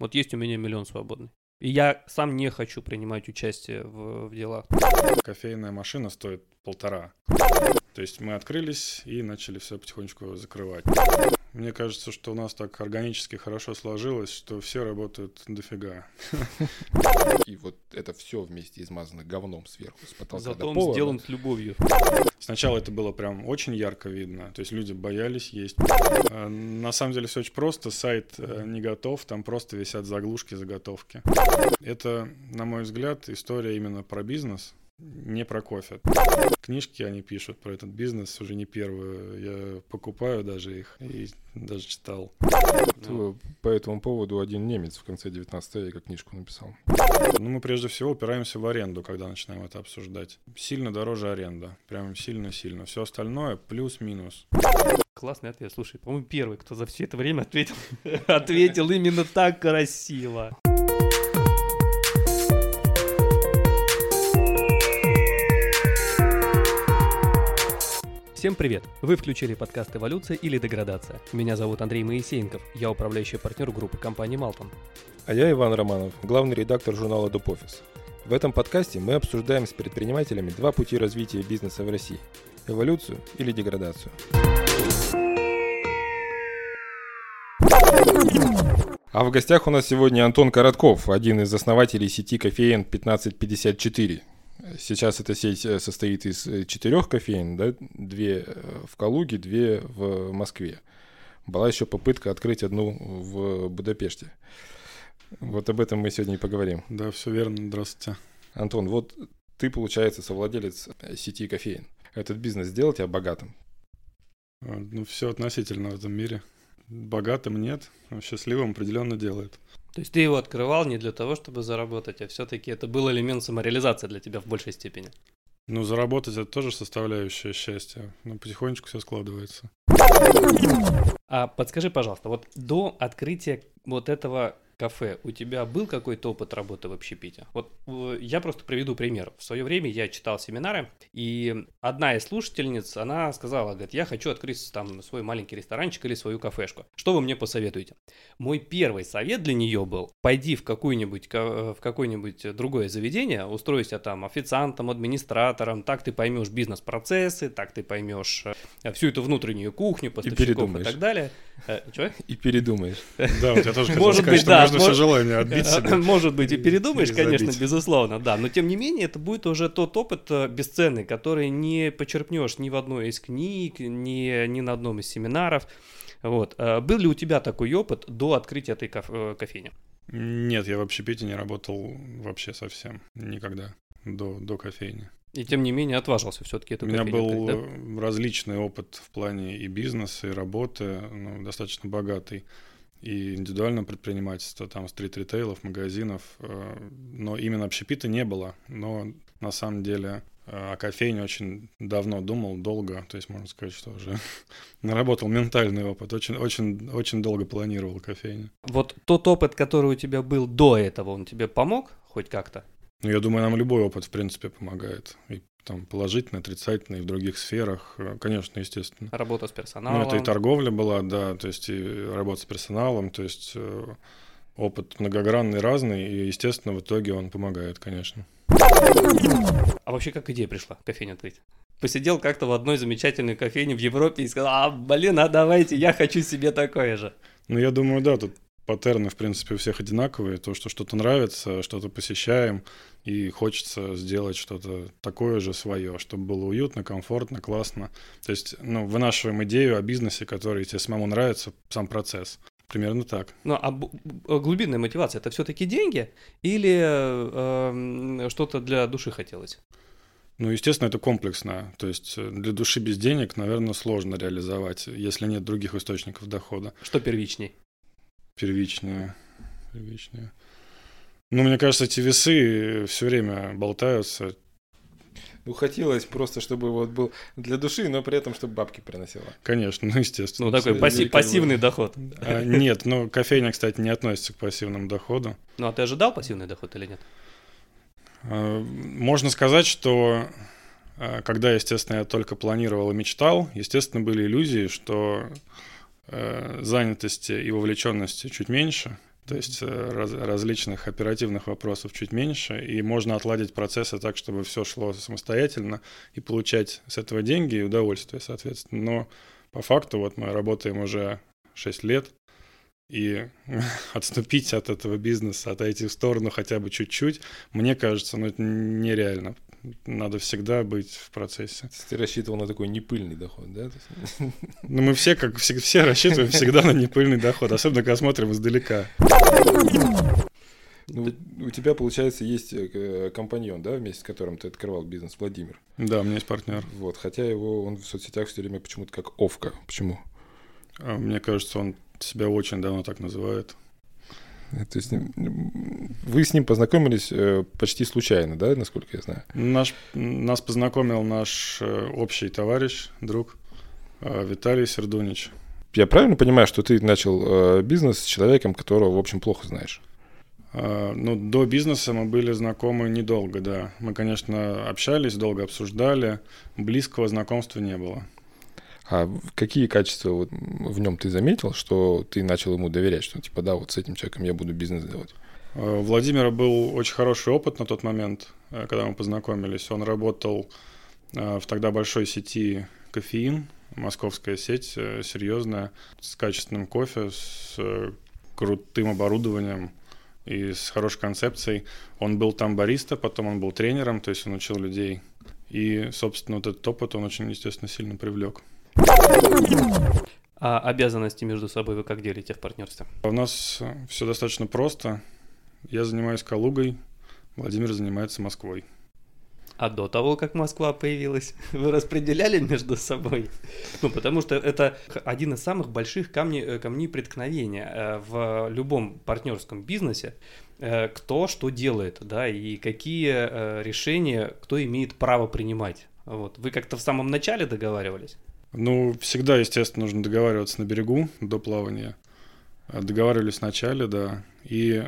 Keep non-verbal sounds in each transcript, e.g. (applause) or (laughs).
Вот есть у меня миллион свободный. И я сам не хочу принимать участие в, в делах. Кофейная машина стоит полтора. То есть мы открылись и начали все потихонечку закрывать. Мне кажется, что у нас так органически хорошо сложилось, что все работают дофига. (laughs) И вот это все вместе измазано говном сверху с потолка Зато до он пола. сделан с любовью. Сначала это было прям очень ярко видно, то есть люди боялись есть. А На самом деле все очень просто, сайт э, не готов, там просто висят заглушки, заготовки. Это, на мой взгляд, история именно про бизнес, не про кофе. Книжки они пишут про этот бизнес уже не первую. Я покупаю даже их и даже читал. То По этому поводу один немец в конце 19 века книжку написал. Ну, мы прежде всего упираемся в аренду, когда начинаем это обсуждать. Сильно дороже аренда. Прям сильно-сильно. Все остальное плюс-минус. Классный ответ. Слушай, по-моему, первый, кто за все это время ответил, (laughs) ответил именно так красиво. Всем привет! Вы включили подкаст «Эволюция» или «Деградация». Меня зовут Андрей Моисеенков, я управляющий партнер группы компании «Малтон». А я Иван Романов, главный редактор журнала Дупофис. В этом подкасте мы обсуждаем с предпринимателями два пути развития бизнеса в России – эволюцию или деградацию. А в гостях у нас сегодня Антон Коротков, один из основателей сети кофеен 1554. Сейчас эта сеть э, состоит из э, четырех кофеен, да? две э, в Калуге, две в Москве. Была еще попытка открыть одну в Будапеште. Вот об этом мы сегодня и поговорим. Да, все верно. Здравствуйте. Антон, вот ты, получается, совладелец сети кофеин. Этот бизнес сделал тебя богатым? А, Ну, все относительно в этом мире. Богатым нет, счастливым определенно делает. То есть ты его открывал не для того, чтобы заработать, а все-таки это был элемент самореализации для тебя в большей степени. Ну, заработать это тоже составляющая счастья. Но потихонечку все складывается. А подскажи, пожалуйста, вот до открытия вот этого кафе у тебя был какой-то опыт работы в общепите? Вот э, я просто приведу пример. В свое время я читал семинары, и одна из слушательниц, она сказала, говорит, я хочу открыть там свой маленький ресторанчик или свою кафешку. Что вы мне посоветуете? Мой первый совет для нее был, пойди в какую-нибудь, ка- в какое-нибудь другое заведение, устройся там официантом, администратором, так ты поймешь бизнес-процессы, так ты поймешь э, всю эту внутреннюю кухню, поставщиков и, передумаешь. так далее. Э, чё? И передумаешь. Да, вот я тоже Может быть, да, можно все желание отбить себе. Может быть, и передумаешь, конечно, безусловно, да. Но тем не менее, это будет уже тот опыт э, бесценный, который не почерпнешь ни в одной из книг, ни, ни на одном из семинаров. Вот. Э, Был ли у тебя такой опыт до открытия этой э, кофейни? Нет, я в общепите не работал вообще совсем. Никогда. До, до кофейни. И тем не менее отважился все-таки эту У меня был открыть, да? э, различный опыт в плане и бизнеса, и работы, ну, достаточно богатый. И индивидуального предпринимательства, там, стрит-ритейлов, магазинов. э, Но именно общепита не было. Но на самом деле э, о кофейне очень давно думал, долго. То есть можно сказать, что уже (laughs) наработал ментальный опыт. Очень, очень, очень долго планировал кофейню. Вот тот опыт, который у тебя был до этого, он тебе помог хоть как-то? Ну, я думаю, нам любой опыт, в принципе, помогает. И там положительный, отрицательный, и в других сферах. Э, Конечно, естественно. Работа с персоналом? Ну, это и торговля была, да, то есть и работа с персоналом, то есть э, опыт многогранный, разный, и, естественно, в итоге он помогает, конечно. А вообще как идея пришла кофейню открыть? Посидел как-то в одной замечательной кофейне в Европе и сказал, а, блин, а давайте, я хочу себе такое же. Ну, я думаю, да, тут паттерны, в принципе, у всех одинаковые. То, что что-то нравится, что-то посещаем, и хочется сделать что-то такое же свое, чтобы было уютно, комфортно, классно. То есть, ну, вынашиваем идею о бизнесе, который тебе самому нравится, сам процесс. Примерно так. Ну, а глубинная мотивация это все-таки деньги или э, что-то для души хотелось? Ну, естественно, это комплексно. То есть э, для души без денег, наверное, сложно реализовать, если нет других источников дохода. Что первичней? Первичные. Первичные. Ну, мне кажется, эти весы все время болтаются. Ну, хотелось просто, чтобы вот был для души, но при этом, чтобы бабки приносила. Конечно, ну, естественно. Ну, такой пасси- пассивный доход. А, Нет, ну, кофейня, кстати, не относится к пассивному доходу. Ну, а ты ожидал пассивный доход или нет? А, Можно сказать, что а, когда, естественно, я только планировал и мечтал, естественно, были иллюзии, что занятости и вовлеченности чуть меньше. То есть э, раз, различных оперативных вопросов чуть меньше, и можно отладить процессы так, чтобы все шло самостоятельно и получать с этого деньги и удовольствие, соответственно. Но по факту вот мы работаем уже 6 лет, и (laughs) отступить от этого бизнеса, отойти в сторону хотя бы чуть-чуть, мне кажется, ну это нереально. Надо всегда быть в процессе. Ты рассчитывал на такой непыльный доход, да? (laughs) Ну, мы все, как все, все рассчитываем всегда на непыльный доход, особенно когда смотрим издалека. Ну, у тебя, получается, есть э, компаньон, да, вместе с которым ты открывал бизнес, Владимир? Да, у меня есть партнер. Вот, хотя его он в соцсетях все время почему-то как Овка. Почему? А, мне кажется, он себя очень давно так называет. Э, то есть вы с ним познакомились э, почти случайно, да, насколько я знаю? Наш, нас познакомил наш э, общий товарищ, друг Виталий Сердунич. Я правильно понимаю, что ты начал бизнес с человеком, которого, в общем, плохо знаешь? Ну, до бизнеса мы были знакомы недолго, да. Мы, конечно, общались, долго обсуждали, близкого знакомства не было. А какие качества вот в нем ты заметил, что ты начал ему доверять, что типа да, вот с этим человеком я буду бизнес делать? У э, Владимира был очень хороший опыт на тот момент, э, когда мы познакомились. Он работал э, в тогда большой сети кофеин, московская сеть, серьезная, с качественным кофе, с крутым оборудованием и с хорошей концепцией. Он был там бариста, потом он был тренером, то есть он учил людей. И, собственно, вот этот опыт он очень, естественно, сильно привлек. А обязанности между собой вы как делите в партнерстве? У нас все достаточно просто. Я занимаюсь Калугой, Владимир занимается Москвой. А до того, как Москва появилась, (laughs) вы распределяли между собой? Ну, потому что это один из самых больших камней, э, камней преткновения э, в любом партнерском бизнесе. Э, кто что делает, да, и какие решения, кто имеет право принимать. Вот. Вы как-то в самом начале договаривались? Ну, всегда, естественно, нужно договариваться на берегу до плавания. Договаривались в начале, да. И,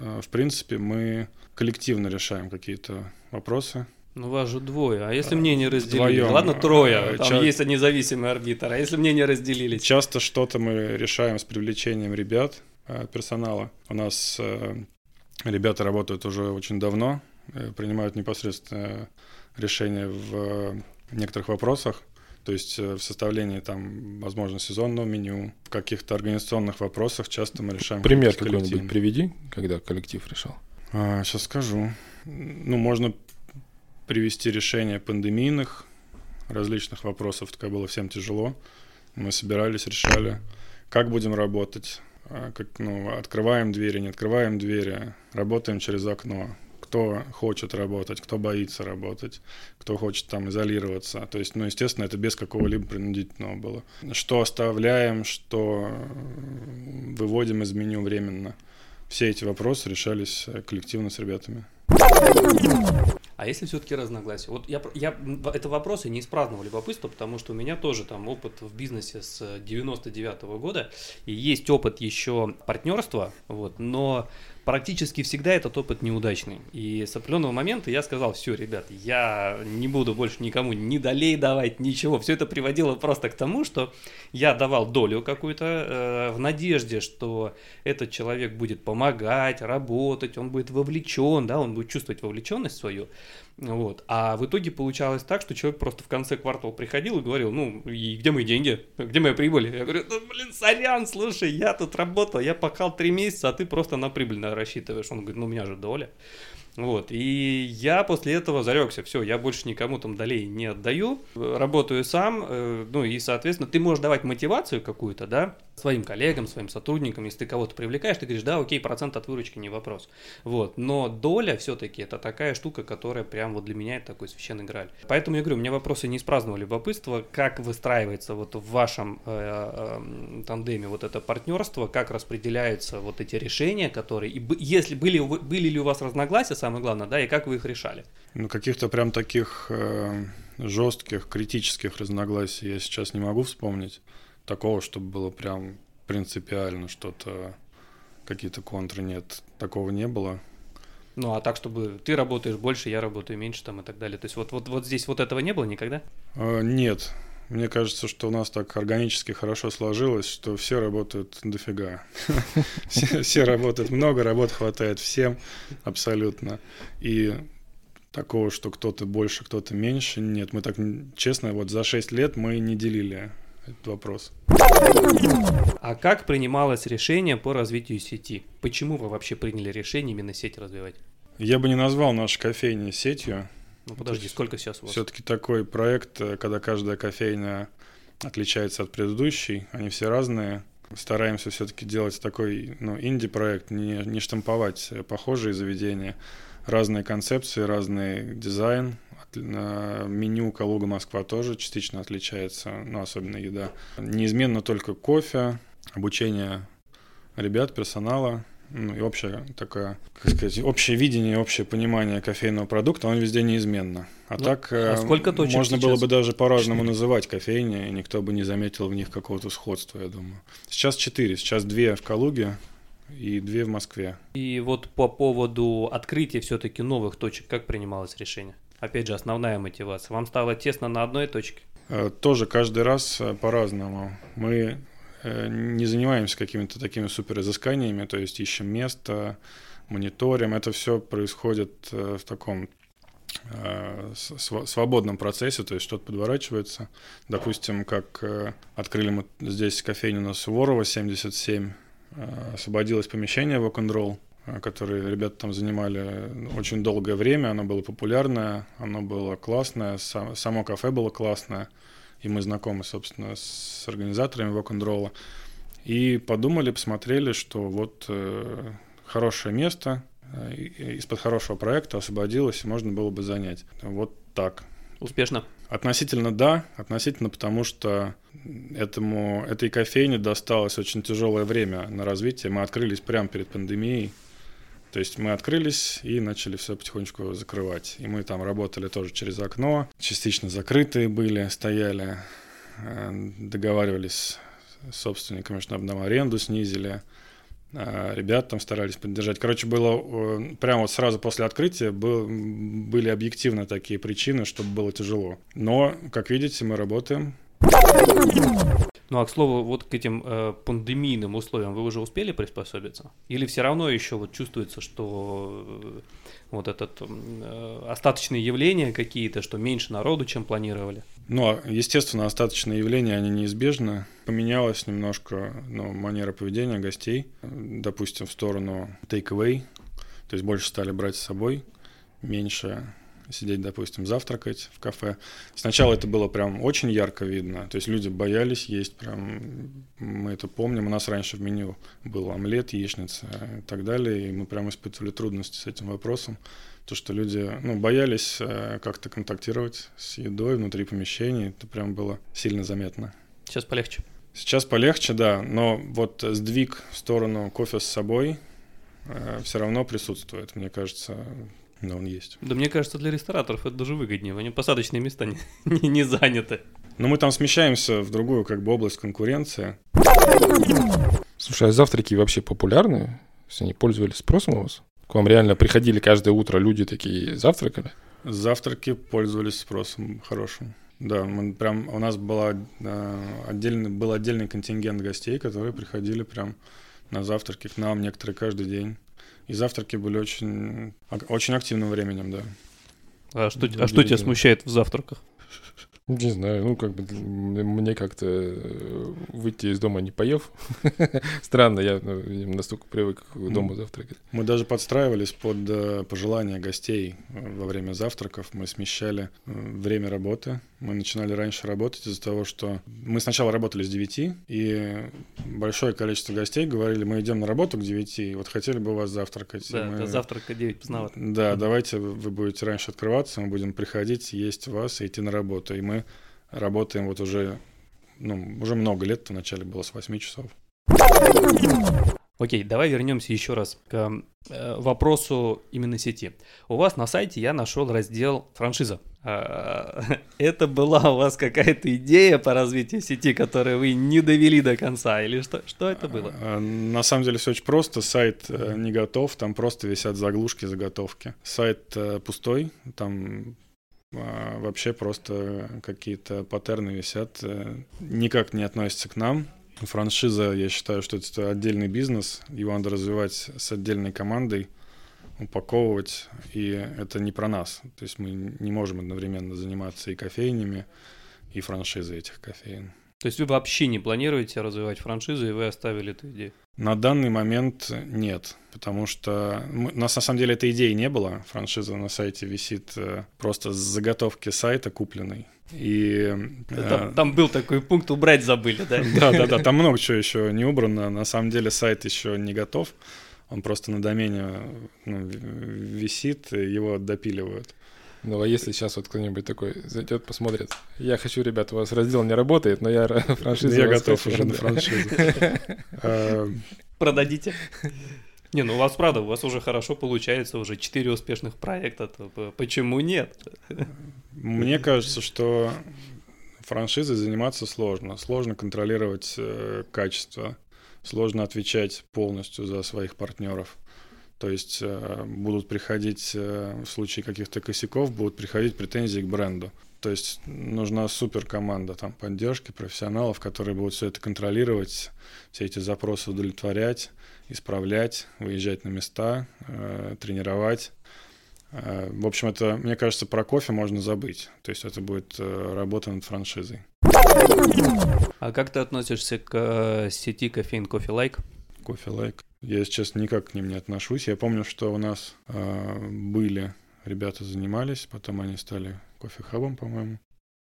э, в принципе, мы коллективно решаем какие-то вопросы. Ну, вас же двое. А если мнения разделились? Вдвоем. Ладно, трое. Э, там Ча... есть независимый арбитр. А если мнения разделились? Часто что-то мы решаем с привлечением ребят, э, персонала. У нас ребята работают уже очень давно, принимают непосредственно решения в некоторых вопросах. То есть э, в составлении там, возможно, сезонного меню, в каких-то организационных вопросах часто мы решаем. Пример какой-нибудь приведи, когда коллектив решал. А, сейчас скажу. Ну, можно привести решение пандемийных различных вопросов, такое было всем тяжело. Мы собирались, решали, как будем работать, а, как, ну, открываем двери, не открываем двери, работаем через окно, кто хочет работать, кто боится работать, кто хочет там изолироваться. То есть, ну, естественно, это без какого-либо принудительного было. Что оставляем, что выводим из меню временно. Все эти вопросы решались э, коллективно с ребятами. А если все-таки разногласия? Вот я, я, это вопросы не из праздного любопытства, потому что у меня тоже там опыт в бизнесе с 99 -го года, и есть опыт еще партнерства, вот, но практически всегда этот опыт неудачный. И с определенного момента я сказал, все, ребят, я не буду больше никому ни долей давать, ничего. Все это приводило просто к тому, что я давал долю какую-то э, в надежде, что этот человек будет помогать, работать, он будет вовлечен, да, он будет чувствовать вовлеченность свою. Вот. А в итоге получалось так, что человек просто в конце квартала приходил и говорил, ну, и где мои деньги? Где моя прибыль? Я говорю, ну, блин, сорян, слушай, я тут работал, я пахал три месяца, а ты просто на прибыль рассчитываешь. Он говорит, ну, у меня же доля. Вот, и я после этого зарекся, все, я больше никому там долей не отдаю, работаю сам, э, ну и, соответственно, ты можешь давать мотивацию какую-то, да, своим коллегам, своим сотрудникам, если ты кого-то привлекаешь, ты говоришь, да, окей, процент от выручки не вопрос. Вот, но доля все-таки это такая штука, которая прям вот для меня это такой священный граль. Поэтому я говорю, у меня вопросы не из праздного любопытства, как выстраивается вот в вашем э, э, тандеме вот это партнерство, как распределяются вот эти решения, которые, и если были, были ли у вас разногласия, самое главное, да, и как вы их решали? Ну, каких-то прям таких э, жестких, критических разногласий я сейчас не могу вспомнить такого, чтобы было прям принципиально что-то, какие-то контры нет, такого не было. Ну, а так, чтобы ты работаешь больше, я работаю меньше там и так далее. То есть вот, вот, вот здесь вот этого не было никогда? А, нет. Мне кажется, что у нас так органически хорошо сложилось, что все работают дофига. (laughs) Все работают много, работ хватает всем абсолютно. И такого, что кто-то больше, кто-то меньше, нет. Мы так, честно, вот за 6 лет мы не делили этот вопрос. А как принималось решение по развитию сети? Почему вы вообще приняли решение именно сеть развивать? Я бы не назвал нашу кофейню сетью. Ну подожди, сколько сейчас у вас? Все-таки такой проект, э, когда каждая кофейня отличается от предыдущей, они все разные. Стараемся все-таки делать такой ну, инди-проект, не, не штамповать похожие заведения. Разные концепции, разный дизайн. Меню Калуга Москва тоже частично отличается, ну, особенно еда. Неизменно только кофе, обучение ребят, персонала, ну, и общее такое, как сказать, общее видение, общее понимание кофейного продукта, он везде неизменно. А ну, так а э, сколько точек можно сейчас? было бы даже по-разному называть кофейни, и никто бы не заметил в них какого-то сходства, я думаю. Сейчас четыре, сейчас две в Калуге и две в Москве. И вот по поводу открытия все-таки новых точек, как принималось решение? Опять же, основная мотивация. Вам стало тесно на одной точке? Э, тоже каждый раз э, по-разному. Мы Э, не занимаемся какими-то такими супер изысканиями, то есть ищем место, мониторим. Это все происходит в таком свободном процессе, то есть что-то подворачивается. Допустим, как открыли мы здесь кофейню на Суворова, 77, освободилось помещение в Rock'n'Roll, которое ребята там занимали очень долгое время, оно было популярное, оно было классное, само кафе было классное и мы знакомы, собственно, с организаторами рок-н-ролла. И подумали, посмотрели, что вот э, хорошее место, э, из-под хорошего проекта освободилось, и можно было бы занять. Вот так. Успешно? Относительно да, относительно потому что этому, этой кофейне досталось очень тяжелое время на развитие. Мы открылись прямо перед пандемией, то есть мы открылись и начали все потихонечку закрывать. И мы там работали тоже через окно, частично закрытые были, стояли, э, договаривались с собственниками, чтобы нам аренду снизили. А ребят там старались поддержать. Короче, было э, прямо вот сразу после открытия был, были объективно такие причины, чтобы было тяжело. Но, как видите, мы работаем. Ну а к слову, вот к этим э, пандемийным условиям вы уже успели приспособиться? Или все равно еще вот чувствуется, что э, вот этот э, остаточные явления какие-то, что меньше народу, чем планировали? Ну, а, естественно, остаточные явления, они неизбежны. Поменялась немножко ну, манера поведения гостей, допустим, в сторону take-away, то есть больше стали брать с собой, меньше сидеть, допустим, завтракать в кафе. Сначала это было прям очень ярко видно, то есть люди боялись есть, прям мы это помним. У нас раньше в меню был омлет, яичница и так далее, и мы прям испытывали трудности с этим вопросом. То, что люди ну, боялись э, как-то контактировать с едой внутри помещений, это прям было сильно заметно. Сейчас полегче. Сейчас полегче, да, но вот сдвиг в сторону кофе с собой э, все равно присутствует, мне кажется, да, он есть. Да мне кажется, для рестораторов это даже выгоднее. Они посадочные места не, (laughs) не, не заняты. Но мы там смещаемся в другую как бы область конкуренции. Слушай, а завтраки вообще популярны? Если они пользовались спросом у вас? К вам реально приходили каждое утро люди такие завтракали? Завтраки пользовались спросом хорошим. Да, мы прям у нас была э, отдельный был отдельный контингент гостей, которые приходили прям на завтраки к нам, некоторые каждый день. И завтраки были очень, очень активным временем, да. А что, а что тебя смущает в завтраках? Не знаю, ну как бы мне как-то э, выйти из дома не поев. (laughs) Странно, я ну, настолько привык к дому завтракать. Мы даже подстраивались под э, пожелания гостей во время завтраков. Мы смещали э, время работы. Мы начинали раньше работать из-за того, что мы сначала работали с 9, и большое количество гостей говорили, мы идем на работу к 9, и вот хотели бы у вас завтракать. Да, мы... завтрак к 9 поздновато. Да, давайте вы будете раньше открываться, мы будем приходить, есть вас и идти на работу. И мы мы работаем вот уже, ну, уже много лет, вначале было с 8 часов. Окей, давай вернемся еще раз к э, вопросу именно сети. У вас на сайте я нашел раздел франшиза. А, (laughs) это была у вас какая-то идея по развитию сети, которую вы не довели до конца, или что, что это было? А, на самом деле все очень просто. Сайт э, не готов, там просто висят заглушки, заготовки. Сайт э, пустой, там а вообще просто какие-то паттерны висят, никак не относятся к нам. Франшиза, я считаю, что это отдельный бизнес, его надо развивать с отдельной командой, упаковывать, и это не про нас. То есть мы не можем одновременно заниматься и кофейнями, и франшизой этих кофеин. То есть вы вообще не планируете развивать франшизу, и вы оставили эту идею? На данный момент нет, потому что мы, у нас на самом деле этой идеи не было. Франшиза на сайте висит э, просто с заготовки сайта купленной. И, там, э, там был такой пункт, убрать забыли, да? Да, да, да, там много чего еще не убрано. На самом деле сайт еще не готов. Он просто на домене ну, висит, его допиливают. Ну, а если сейчас вот кто-нибудь такой зайдет, посмотрит, я хочу, ребят, у вас раздел не работает, но я франшизу Я готов уже на франшизу. А, (laughs) Продадите? Не, ну у вас правда, у вас уже хорошо получается, уже четыре успешных проекта, почему нет? Мне кажется, что франшизой заниматься сложно. Сложно контролировать э, качество, сложно отвечать полностью за своих партнеров. То есть э, будут приходить э, в случае каких-то косяков, будут приходить претензии к бренду. То есть нужна супер команда там поддержки профессионалов, которые будут все это контролировать, все эти запросы удовлетворять, исправлять, выезжать на места, э, тренировать. Э, в общем, это, мне кажется, про кофе можно забыть. То есть это будет э, работа над франшизой. А как ты относишься к сети кофеин Coffee Like? Coffee Like. Я, если честно, никак к ним не отношусь. Я помню, что у нас э, были ребята занимались, потом они стали кофе-хабом, по-моему.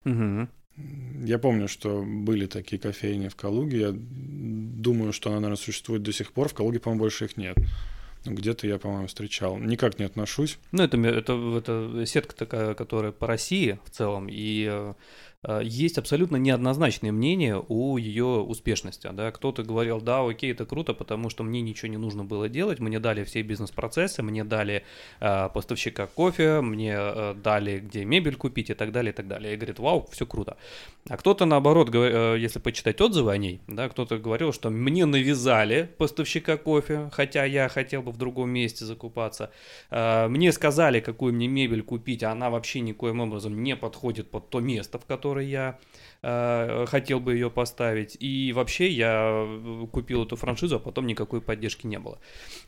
Угу. Я помню, что были такие кофейни в Калуге. Я думаю, что она, наверное, существует до сих пор. В Калуге, по-моему, больше их нет. Где-то я, по-моему, встречал. Никак не отношусь. Ну, это, это, это сетка такая, которая по России в целом. И э, есть абсолютно неоднозначные мнения о ее успешности. Да? Кто-то говорил, да, окей, это круто, потому что мне ничего не нужно было делать, мне дали все бизнес-процессы, мне дали э, поставщика кофе, мне э, дали, где мебель купить и так далее, и так далее. И говорит, вау, все круто. А кто-то, наоборот, э, если почитать отзывы о ней, да, кто-то говорил, что мне навязали поставщика кофе, хотя я хотел бы в другом месте закупаться. Э, мне сказали, какую мне мебель купить, а она вообще никоим образом не подходит под то место, в котором которой я э, хотел бы ее поставить. И вообще я э, купил эту франшизу, а потом никакой поддержки не было.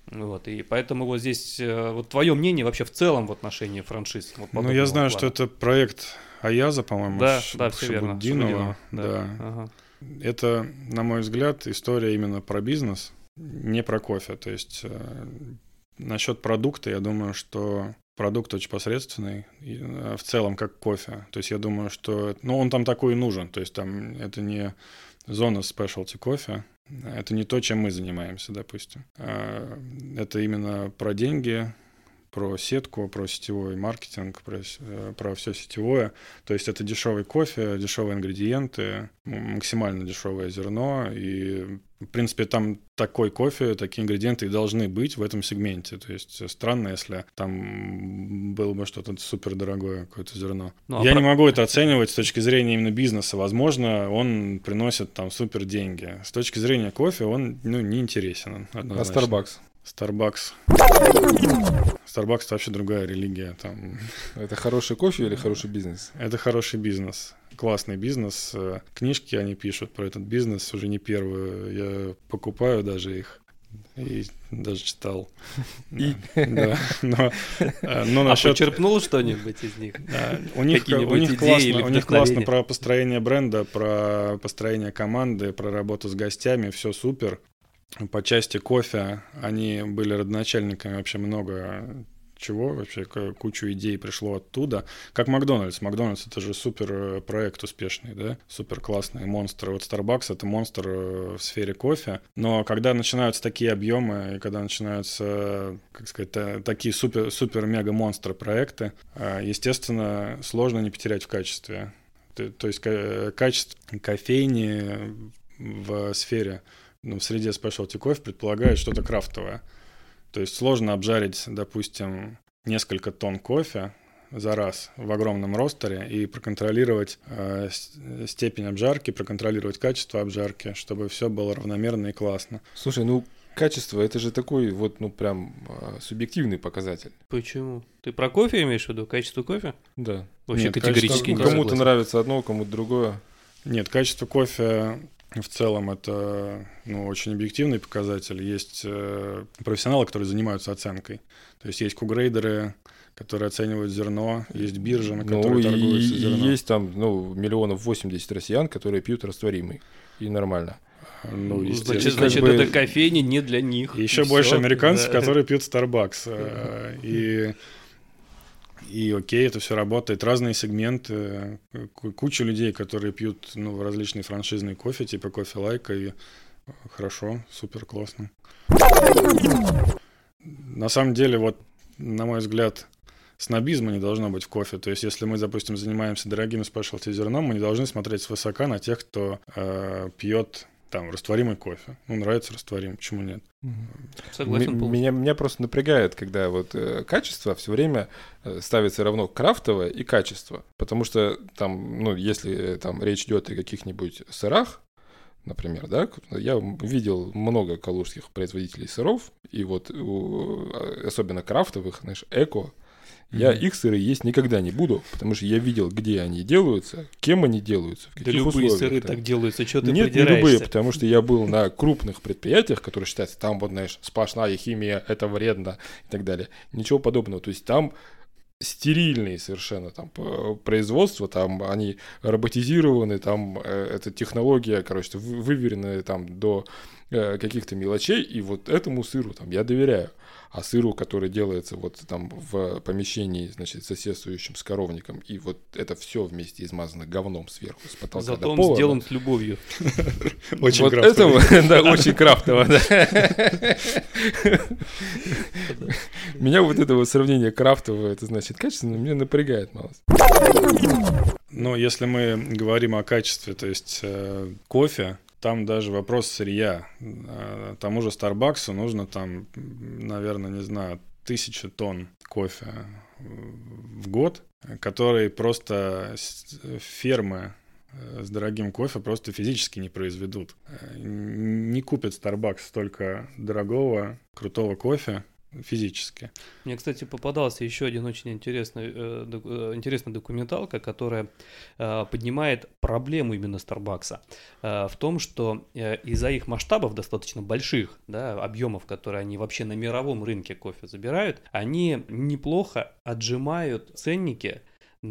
Вот, и поэтому вот здесь, э, вот твое мнение вообще в целом в отношении франшиз? Вот ну, я знаю, плана. что это проект Аяза, по-моему, да, Ш- да, верно. да. да. Ага. Это, на мой взгляд, история именно про бизнес, не про кофе. То есть э, насчет продукта, я думаю, что продукт очень посредственный, э, в целом как кофе. То есть я думаю, что... Ну, он там такой и нужен. То есть там это не зона specialty кофе, это не то, чем мы занимаемся, допустим. А, это именно про деньги, про сетку, про сетевой маркетинг, про, э, про все сетевое. То есть это дешевый кофе, дешевые ингредиенты, максимально дешевое зерно. И, в принципе, там такой кофе, такие ингредиенты и должны быть в этом сегменте. То есть странно, если там было бы что-то супер дорогое, какое-то зерно. Ну, а Я про... не могу это оценивать с точки зрения именно бизнеса. Возможно, он приносит там супер деньги. С точки зрения кофе он ну, не интересен. А Starbucks? Starbucks. Starbucks это вообще другая религия. Там... Это хороший кофе или хороший бизнес? Это хороший бизнес. Классный бизнес. Книжки они пишут про этот бизнес уже не первую. Я покупаю даже их. И даже читал. И? Да. Но, э, но насчет... А почерпнул что-нибудь из них? У них, у них, классно, у них классно про построение бренда, про построение команды, про работу с гостями, все супер. По части кофе они были родоначальниками вообще много чего, вообще кучу идей пришло оттуда. Как Макдональдс. Макдональдс это же супер э, проект успешный, да, супер классный монстр. Вот Starbucks это монстр э, в сфере кофе. Но когда начинаются такие объемы, и когда начинаются, как сказать, такие супер, супер мега монстры проекты, э, естественно, сложно не потерять в качестве. То есть качество кофейни в сфере ну, в среде specialty кофе предполагает что-то крафтовое. То есть сложно обжарить, допустим, несколько тонн кофе за раз в огромном ростере и проконтролировать э, степень обжарки, проконтролировать качество обжарки, чтобы все было равномерно и классно. Слушай, ну качество это же такой вот, ну, прям а, субъективный показатель. Почему? Ты про кофе имеешь в виду? Качество кофе? Да. Вообще Нет, категорически качество- не Кому-то нравится одно, кому-то другое. Нет, качество кофе в целом это ну, очень объективный показатель. Есть э, профессионалы, которые занимаются оценкой. То есть есть кугрейдеры, которые оценивают зерно, есть биржи, на Ну, которые и, торгуется и зерно. есть там, ну, миллионов 80 россиян, которые пьют растворимый. И нормально. Ну, Значит, естественно. как значит бы- это кофейня не для них. И еще И больше всё. американцев, Да. которые пьют Starbucks. э, (laughs) И, и окей, это все работает. Разные сегменты. ку- Куча людей, которые пьют ну, различные франшизные кофе, типа кофе лайка. И э, хорошо, супер классно. На самом деле, вот, на мой взгляд, снобизма не должно быть в кофе. То есть, если мы, допустим, занимаемся дорогим спешлти зерном, мы не должны смотреть свысока на тех, кто э, пьет там растворимый кофе. Ну, нравится растворимый, почему нет? Согласен М- меня, меня просто напрягает, когда вот э, качество все время э, ставится равно крафтовое и качество. Потому что там, ну, если э, там речь идет о каких-нибудь сырах, например, да, я видел много калужских производителей сыров, и вот у, э, особенно крафтовых, знаешь, эко, я их сыры есть никогда не буду, потому что я видел, где они делаются, кем они делаются, в Да каких любые условиях. сыры да. так делаются, что ты Нет, не любые, потому что я был на крупных предприятиях, которые считаются, там вот, знаешь, сплошная химия, это вредно и так далее. Ничего подобного. То есть там стерильные совершенно там п- производства, там они роботизированы, там э, эта технология, короче, вы- выверенная там до э, каких-то мелочей, и вот этому сыру там я доверяю. А сыру, который делается вот там в помещении, значит, соседствующем с коровником, и вот это все вместе измазано говном сверху, с потолка Зато до он пола. сделан с любовью. (laughs) Очень это, (laughs) да, очень крафтово. (laughs) Меня вот это вот сравнение крафтового, это значит качественно, меня напрягает мало. Но если мы говорим о качестве, то есть э, кофе, там даже вопрос сырья. Э, тому же Старбаксу нужно там, наверное, не знаю, тысяча тонн кофе э, в год, которые просто фермы э, с дорогим кофе просто физически не произведут. Э, Не купят Starbucks столько дорогого, крутого кофе физически. Мне, кстати, попадался еще один очень интересный, э, э, интересная документалка, которая э, поднимает проблему именно Старбакса э, в том, что из-за их масштабов достаточно больших, да, объемов, которые они вообще на мировом рынке кофе забирают, они неплохо отжимают ценники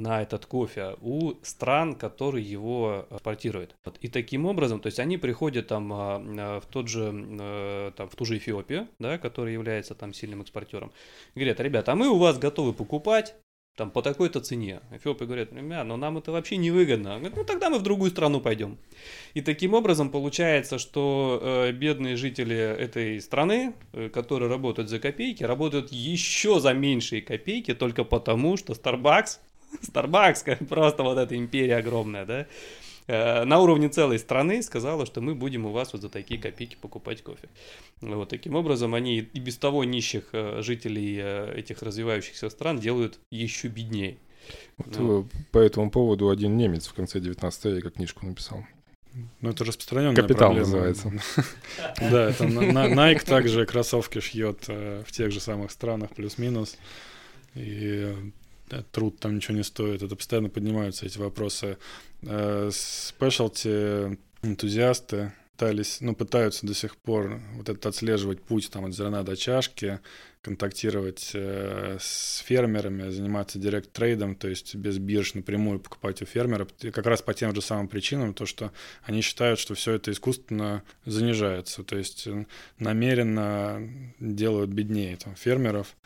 на этот кофе у стран, которые его экспортируют. И таким образом, то есть они приходят там а, а, в тот же, э, там, в ту же Эфиопию, да, которая является там сильным экспортером, говорят, ребята, а мы у вас готовы покупать там по такой-то цене. Эфиопы говорят, ребят, но нам это вообще невыгодно. Он ну тогда мы в другую страну пойдем. И таким образом получается, что э, бедные жители этой страны, э, которые работают за копейки, работают еще за меньшие копейки только потому, что Starbucks, Starbucks, как просто вот эта империя огромная, да, э, на уровне целой страны сказала, что мы будем у вас вот за такие копейки покупать кофе. Вот таким образом они и без того нищих э, жителей э, этих развивающихся стран делают еще беднее. Вот, Ну. По этому поводу один немец в конце 19 века книжку написал. Ну, это распространенная Капитал проблема. называется. (laughs) Да, это Nike также кроссовки шьет в тех же самых странах плюс-минус. И труд там ничего не стоит. Это постоянно поднимаются эти вопросы. Э, Specialty энтузиасты пытались, ну, пытаются до сих пор вот это отслеживать путь там от зерна до чашки, контактировать э, с фермерами, заниматься direct trade ом, то есть без бирж напрямую покупать у фермера, как раз по тем же самым причинам, то, что они считают, что все это искусственно занижается, то есть намеренно делают беднее там, фермеров,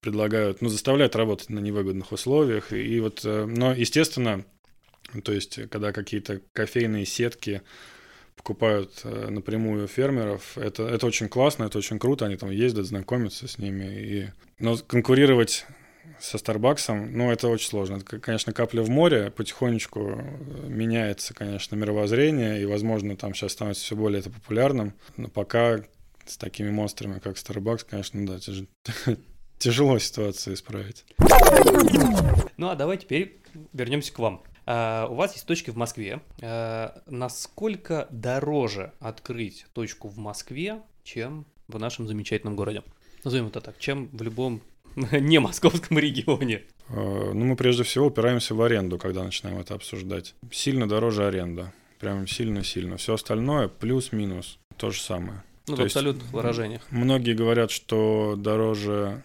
предлагают, ну, заставляют работать на невыгодных условиях, и, вот, э, но, естественно, то есть, когда какие-то кофейные сетки покупают э, напрямую фермеров, это, это очень классно, это очень круто, они там ездят, знакомятся с ними, и... но конкурировать со Старбаксом, ну, это очень сложно. Это, конечно, капля в море, потихонечку э, меняется, конечно, мировоззрение, и, возможно, там сейчас становится все более это популярным, но пока с такими монстрами, как Starbucks, конечно, да, тяж- (laughs) тяжело ситуацию исправить. Ну а давай теперь вернемся к вам. А, у вас есть точки в Москве. А, насколько дороже открыть точку в Москве, чем в нашем замечательном городе. Назовем это так, чем в любом (laughs) не московском регионе. Э, ну, мы прежде всего упираемся в аренду, когда начинаем это обсуждать. Сильно дороже аренда. Прям сильно-сильно. Все остальное плюс-минус то же самое. Ну, То в абсолютных выражениях. Многие говорят, что дороже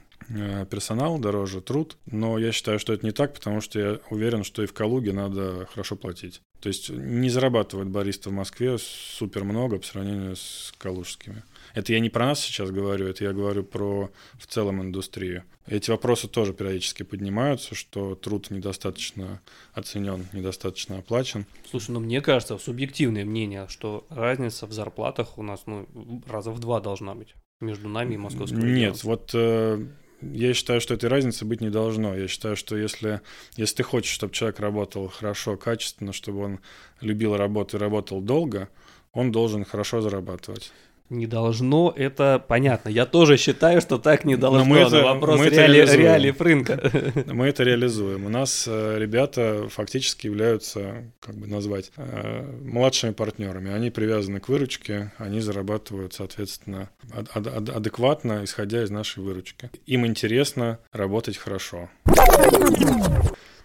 персонал, дороже труд, но я считаю, что это не так, потому что я уверен, что и в Калуге надо хорошо платить. То есть не зарабатывает бариста в Москве супер много по сравнению с калужскими. Это я не про нас сейчас говорю, это я говорю про в целом индустрию. Эти вопросы тоже периодически поднимаются, что труд недостаточно оценен, недостаточно оплачен. Слушай, ну мне кажется, субъективное мнение, что разница в зарплатах у нас ну, раза в два должна быть между нами и московским регионом. Нет, вот э, я считаю, что этой разницы быть не должно. Я считаю, что если, если ты хочешь, чтобы человек работал хорошо, качественно, чтобы он любил работу и работал долго, он должен хорошо зарабатывать. Не должно, это понятно. Я тоже считаю, что так не должно. мы это- вопрос мы это реали, реализуем. реалиев рынка. (laughs) Мы это реализуем. У нас э, ребята фактически являются, как бы назвать, э, младшими партнерами. Они привязаны к выручке, они зарабатывают, соответственно, ад- ад- ад- адекватно, исходя из нашей выручки. Им интересно работать хорошо.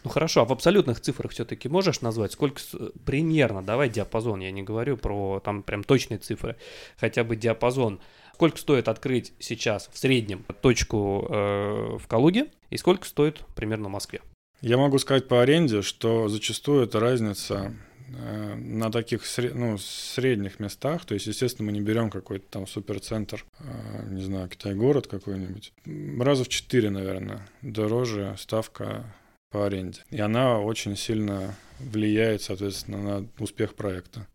Ну хорошо, а в абсолютных цифрах все-таки можешь назвать, сколько с- примерно, давай диапазон, я не говорю про там прям точные цифры, хотя бы диапазон. Сколько стоит открыть сейчас в среднем точку э, в Калуге и сколько стоит примерно в Москве? Я могу сказать по аренде, что зачастую это разница э, на таких ну, средних местах. То есть, естественно, мы не берем какой-то там суперцентр, э, не знаю, Китай-город какой-нибудь. Раза в четыре, наверное, дороже ставка по аренде. И она очень сильно влияет, соответственно, на успех проекта.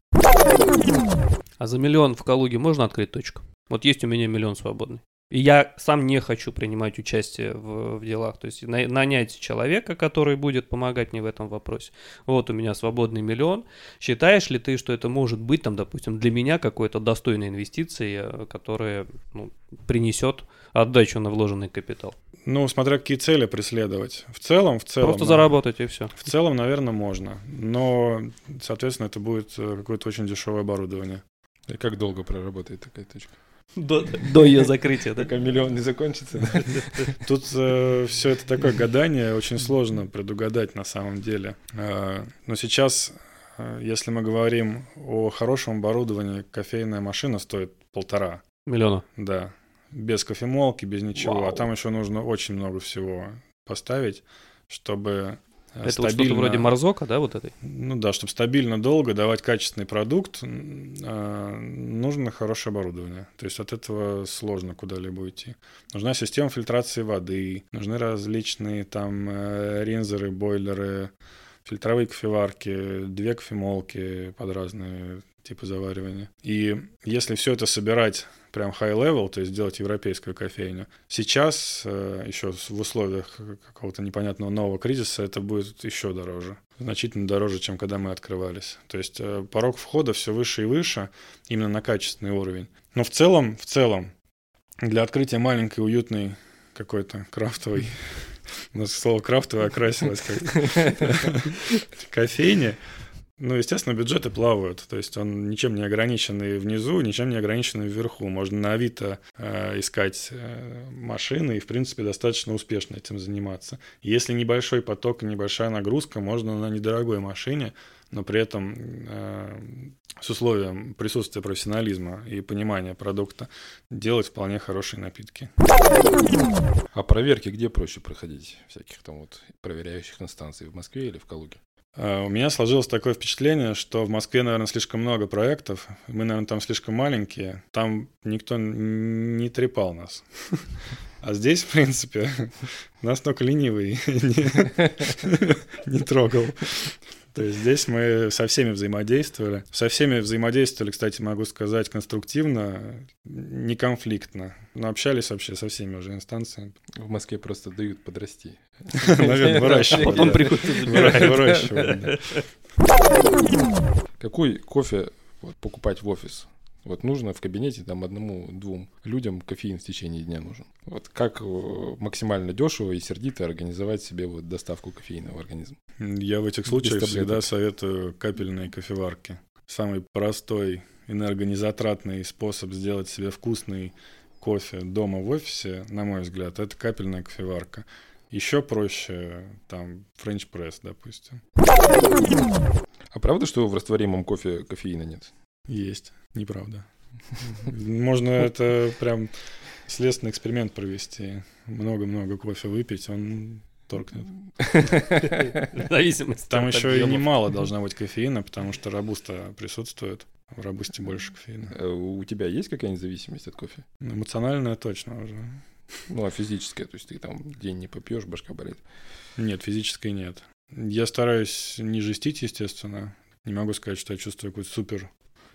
А за миллион в Калуге можно открыть точку? Вот есть у меня миллион свободный. И я сам не хочу принимать участие в, в делах. То есть на- нанять человека, который будет помогать мне в этом вопросе. Вот у меня свободный миллион. Считаешь ли ты, что это может быть, там, допустим, для меня какой-то достойной инвестицией, э, которая ну, принесет отдачу на вложенный капитал? Ну, смотря какие цели преследовать. В целом, в целом... Просто да. заработать и все. В целом, наверное, можно. Но, соответственно, это будет э, какое-то очень дешевое оборудование. И как долго проработает такая точка? До, до ее закрытия, да? Пока миллион не закончится. (laughs) Тут все это такое гадание, очень сложно предугадать на самом деле. Э, но сейчас, э, если мы говорим о хорошем оборудовании, кофейная машина стоит полтора, Миллиона. да, без кофемолки, без ничего. А Вау. там еще нужно очень много всего поставить, чтобы э, Это вот что-то вроде Марзока, да, вот этой? Ну да, чтобы стабильно долго давать качественный продукт, а, нужно хорошее оборудование. То есть от этого сложно куда-либо уйти. Нужна система фильтрации воды, нужны различные там э, ринзеры, бойлеры, фильтровые кофеварки, две кофемолки под разные типы заваривания. И если все это собирать прям high level, то есть делать европейскую кофейню, сейчас э, еще в условиях какого-то непонятного нового кризиса это будет еще дороже. Значительно дороже, чем когда мы открывались. То есть э, порог входа все выше и выше, именно на качественный уровень. Но в целом, в целом, для открытия маленькой, уютной какой-то крафтовой, у нас слово крафтовое окрасилось как (laughs) кофейни, ну, естественно, бюджеты плавают. То есть он ничем не ограничен и внизу, ничем не ограничен и вверху. Можно на Авито э, искать э, машины и, в принципе, достаточно успешно этим заниматься. Если небольшой поток небольшая нагрузка, можно на недорогой машине, но при этом э, с условием присутствия профессионализма и понимания продукта делать вполне хорошие напитки. А проверки где проще проходить? Всяких там вот проверяющих инстанций в Москве или в Калуге? А, У меня сложилось такое впечатление, что в Москве, наверное, слишком много проектов. Мы, наверное, там слишком маленькие. Там никто не трепал нас. (laughs) А здесь, в принципе, (laughs) нас только ленивый (laughs) не трогал. То есть здесь мы со всеми взаимодействовали. Со всеми взаимодействовали, кстати, могу сказать, конструктивно, не конфликтно. Но общались вообще со всеми уже инстанциями. В Москве просто дают подрасти. (laughs) Наверное, выращивали. Потом да. приходится (laughs) Выра- забирать. Выращивали, да. Какой кофе покупать в офис? Вот нужно в кабинете там одному-двум людям кофеин в течение дня нужен. Вот как э, максимально дешево и сердито организовать себе вот доставку кофеина в организм? Я в этих случаях всегда советую капельные кофеварки. Самый простой энергонезатратный способ сделать себе вкусный кофе дома в офисе, на мой взгляд, это капельная кофеварка. Еще проще, там, френч пресс, допустим. А правда, что в растворимом кофе кофеина нет? Есть, неправда. Можно это прям следственный эксперимент провести. Много-много кофе выпить, он торкнет. Зависимость. Там еще и немало должна быть кофеина, потому что робуста присутствует. В робусте больше кофеина. Э, У тебя есть какая-нибудь зависимость от кофе? Эмоциональная точно уже. Ну, а физическая, то есть ты там день не попьешь, башка болит. Нет, физической нет. Я стараюсь не жестить, естественно. Не могу сказать, что я чувствую какую-то супер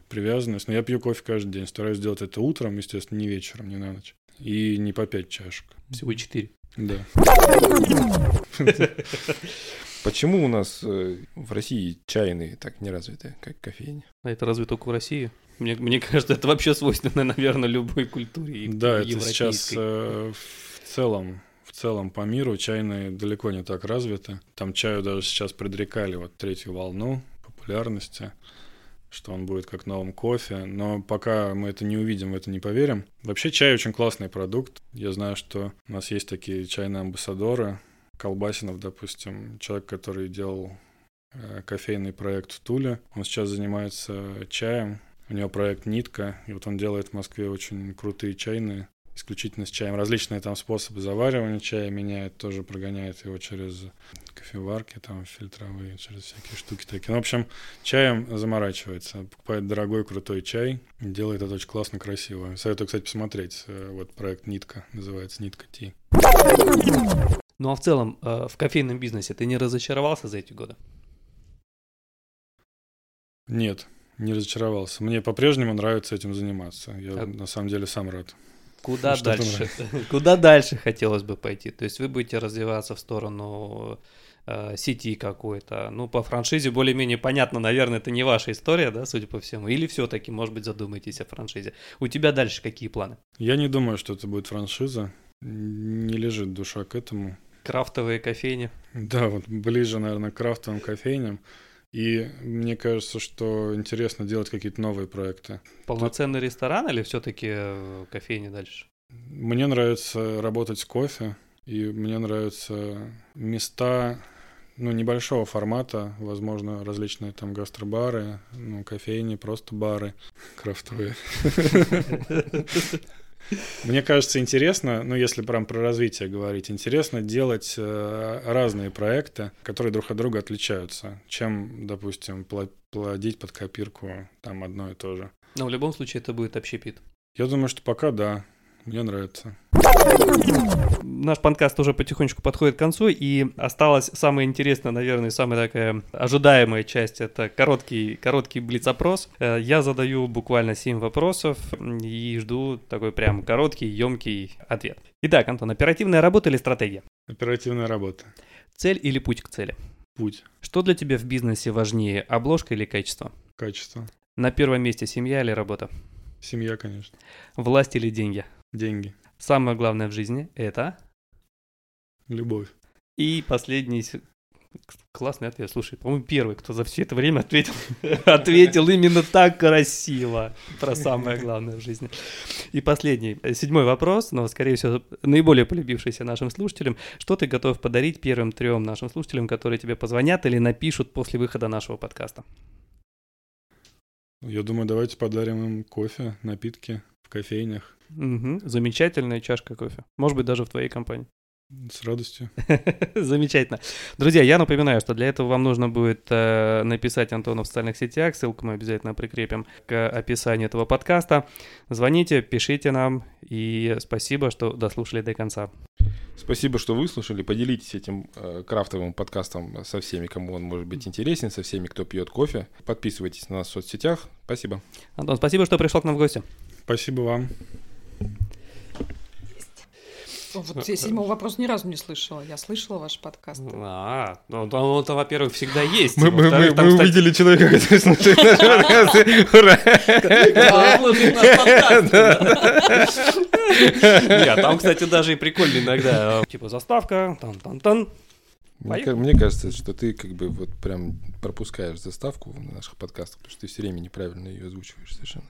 привязанность. Но я пью кофе каждый день. Стараюсь делать это утром, естественно, не вечером, не на ночь. И не по пять чашек. Всего четыре. Да. Почему у нас э, в России чайные так не развиты, как кофейни? А это разве только в России? Мне, мне кажется, это вообще свойственно, наверное, любой культуре. Да, это сейчас э, в целом в целом по миру чайные далеко не так развиты. Там чаю даже сейчас предрекали вот третью волну популярности, что он будет как новым кофе, но пока мы это не увидим, в это не поверим. Вообще чай очень классный продукт. Я знаю, что у нас есть такие чайные амбассадоры. Колбасинов, допустим, человек, который делал э, кофейный проект в Туле. Он сейчас занимается чаем. У него проект «Нитка», и вот он делает в Москве очень крутые чайные, исключительно с чаем. Различные там способы заваривания чая меняет, тоже прогоняет его через кофеварки, там фильтровые, через всякие штуки такие. Ну, в общем, чаем заморачивается, покупает дорогой крутой чай, делает это очень классно, красиво. Советую, кстати, посмотреть. э, Вот проект «Нитка» называется «Нитка Ти». Ну а в целом, э, в кофейном бизнесе ты не разочаровался за эти годы? Нет, не разочаровался. Мне по-прежнему нравится этим заниматься. Я А- на самом деле сам рад. Куда дальше? (laughs) Куда дальше хотелось бы пойти? То есть вы будете развиваться в сторону э, сети какой-то. Ну, по франшизе более-менее понятно, наверное, это не ваша история, да, судя по всему. Или все-таки, может быть, задумаетесь о франшизе. У тебя дальше какие планы? Я не думаю, что это будет франшиза. Не лежит душа к этому. Крафтовые кофейни? Да, вот ближе, наверное, к крафтовым кофейням. И мне кажется, что интересно делать какие-то новые проекты. Полноценный ресторан или все-таки кофейни дальше? Мне нравится работать с кофе, и мне нравятся места ну, небольшого формата, возможно, различные там гастробары, ну, кофейни, просто бары крафтовые. Мне кажется, интересно, ну, если прям про развитие говорить, интересно делать э, разные проекты, которые друг от друга отличаются, чем, допустим, плодить под копирку там одно и то же. Но в любом случае это будет общепит. Я думаю, что пока да, мне нравится. Наш подкаст уже потихонечку подходит к концу, и осталась самая интересная, наверное, самая такая ожидаемая часть, это короткий, короткий блиц-опрос. Э, Я задаю буквально 7 вопросов и жду такой прям короткий, емкий ответ. Итак, Антон, оперативная работа или стратегия? Оперативная работа. Цель или путь к цели? Путь. Что для тебя в бизнесе важнее, обложка или качество? Качество. На первом месте семья или работа? Семья, конечно. Власть или деньги? Деньги. Самое главное в жизни – это... Любовь. И последний классный ответ. Слушай, по-моему, первый, кто за все это время ответил, (laughs) ответил именно так красиво про самое главное в жизни. И последний, э, седьмой вопрос, но, скорее всего, наиболее полюбившийся нашим слушателям. Что ты готов подарить первым трем нашим слушателям, которые тебе позвонят или напишут после выхода нашего подкаста? Я думаю, давайте подарим им кофе, напитки в кофейнях. Мгм, Замечательная чашка кофе. Может быть, даже в твоей компании. С радостью. (laughs) Замечательно. Друзья, я напоминаю, что для этого вам нужно будет э, написать Антону в социальных сетях. Ссылку мы обязательно прикрепим к описанию этого подкаста. Звоните, пишите нам. И спасибо, что дослушали до конца. Спасибо, что выслушали. Поделитесь этим э, крафтовым подкастом со всеми, кому он может быть интересен, со всеми, кто пьет кофе. Подписывайтесь на нас в соцсетях. Спасибо. Антон, спасибо, что пришел к нам в гости. Спасибо вам. Вот я седьмого вопроса ни разу не слышала. Я слышала ваш подкаст. А, ну, он, он, во-первых, всегда есть. Мы, мы- мы- там, мы кстати, увидели человека, который слушает. (laughs) Ура! Наш подкаст. Нет, там, кстати, даже и прикольно иногда. э, Типа заставка, тан-тан-тан. Мне, кажется, что ты как бы вот прям пропускаешь заставку в наших подкастах, потому что ты все время неправильно ее озвучиваешь совершенно.